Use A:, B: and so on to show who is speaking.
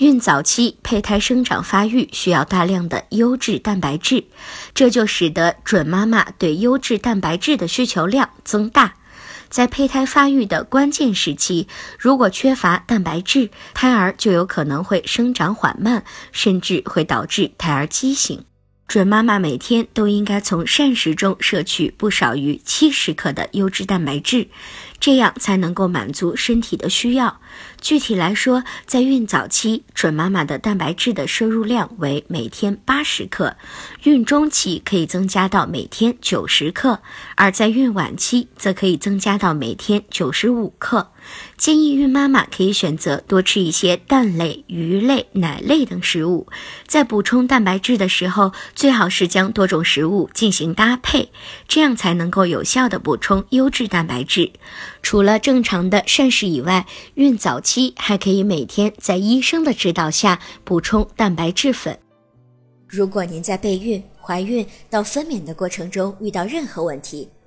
A: 孕早期胚胎生长发育需要大量的优质蛋白质，这就使得准妈妈对优质蛋白质的需求量增大。在胚胎发育的关键时期，如果缺乏蛋白质，胎儿就有可能会生长缓慢，甚至会导致胎儿畸形。准妈妈每天都应该从膳食中摄取不少于七十克的优质蛋白质，这样才能够满足身体的需要。具体来说，在孕早期，准妈妈的蛋白质的摄入量为每天八十克，孕中期可以增加到每天九十克，而在孕晚期则可以增加到每天九十五克。建议孕妈妈可以选择多吃一些蛋类、鱼类、奶类等食物。在补充蛋白质的时候，最好是将多种食物进行搭配，这样才能够有效的补充优质蛋白质。除了正常的膳食以外，孕早期还可以每天在医生的指导下补充蛋白质粉。
B: 如果您在备孕、怀孕到分娩的过程中遇到任何问题，